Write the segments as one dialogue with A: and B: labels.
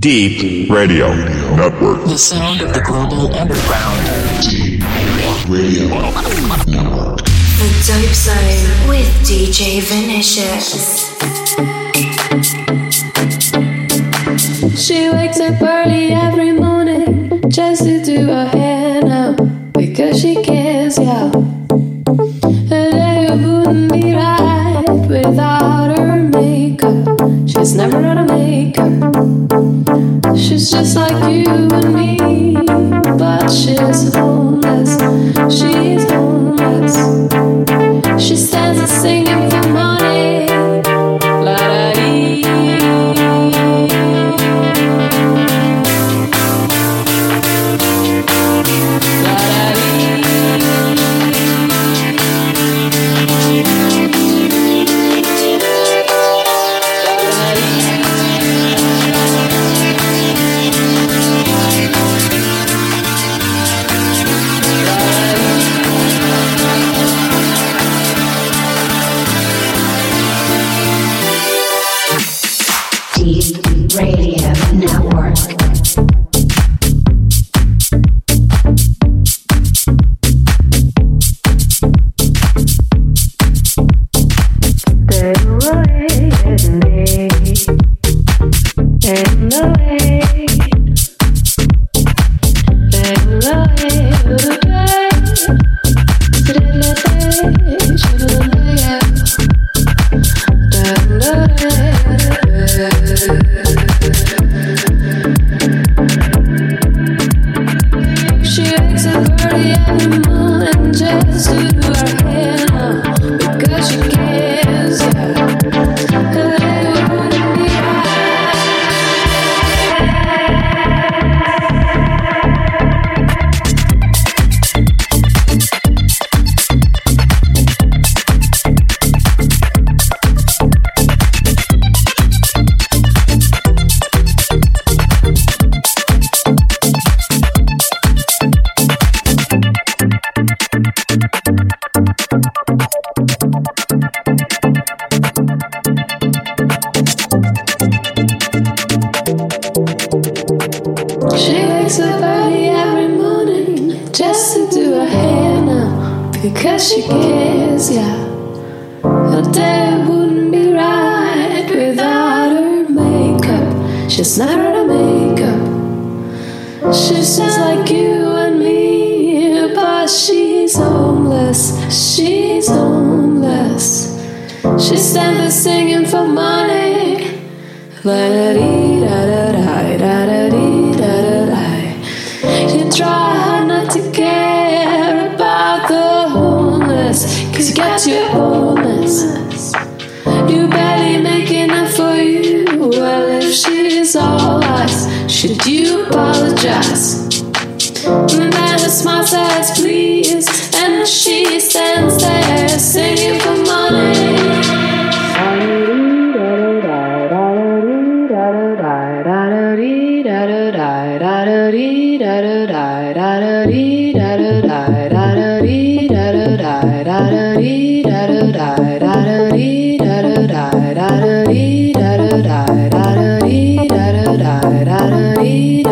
A: Deep Radio Network.
B: The sound of the global underground.
A: Deep Radio Network.
C: The Dope Zone with DJ Vinicius.
D: She wakes up early every morning just to do her hair now because she cares, yeah. Her day wouldn't be right without her makeup. She's never out of makeup just like you and me. da dee.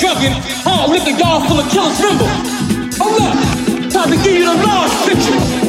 D: drunken. Hard liquor, y'all full
C: of killers, remember?
D: Oh, Hold up, time to give you the last picture.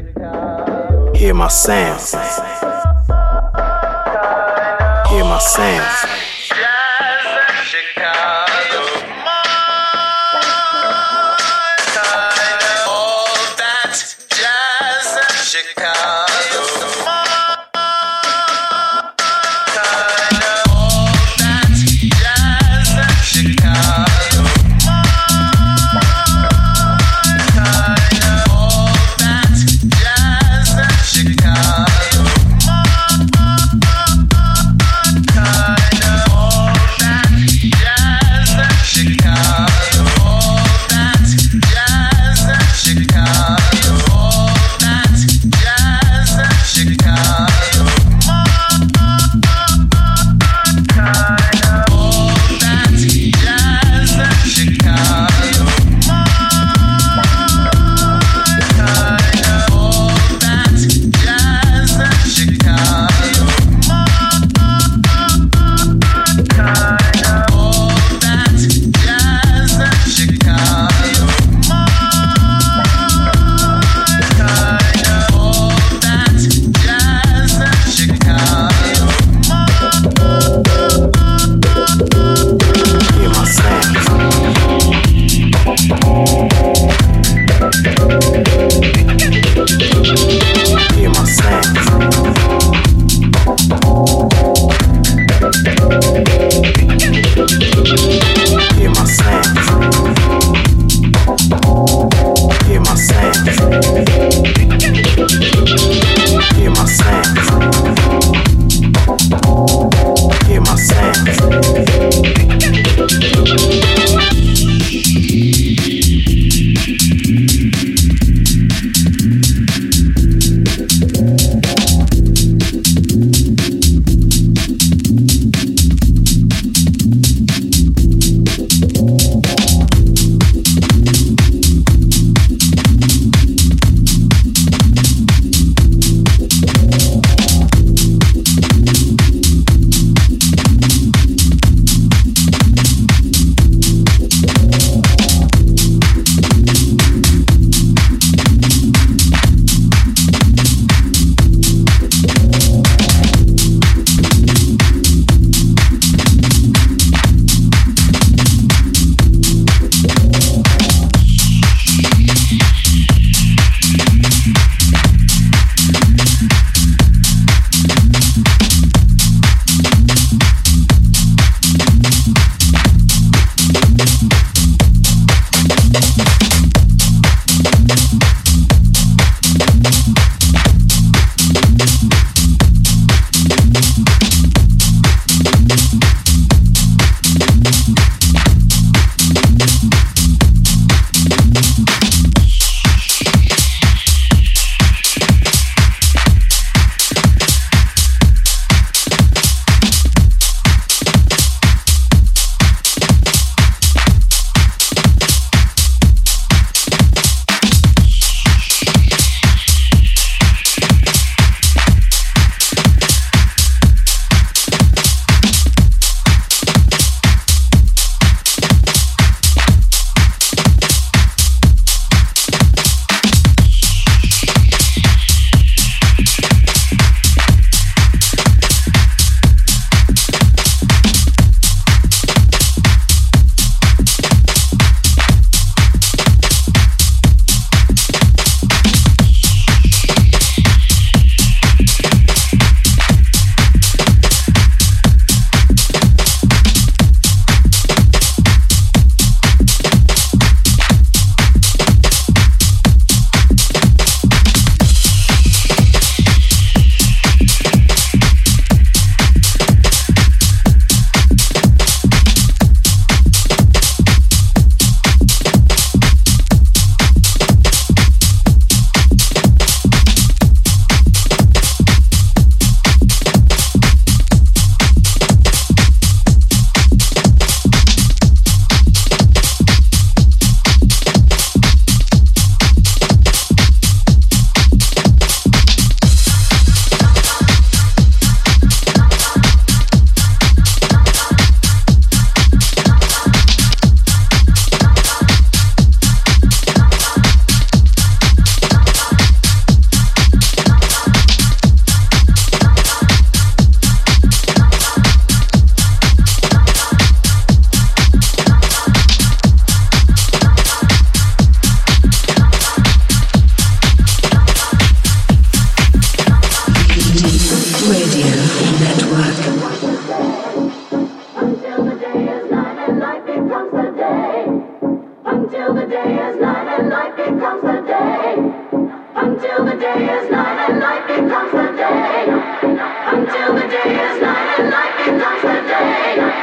D: Hear my sound. Hear my sound.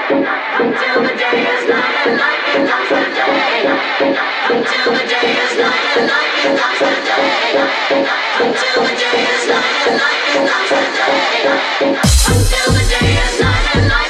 D: Until the day is night will not find a way
E: to go and day is night the night go
F: and day. Night, the night
B: way as night, the night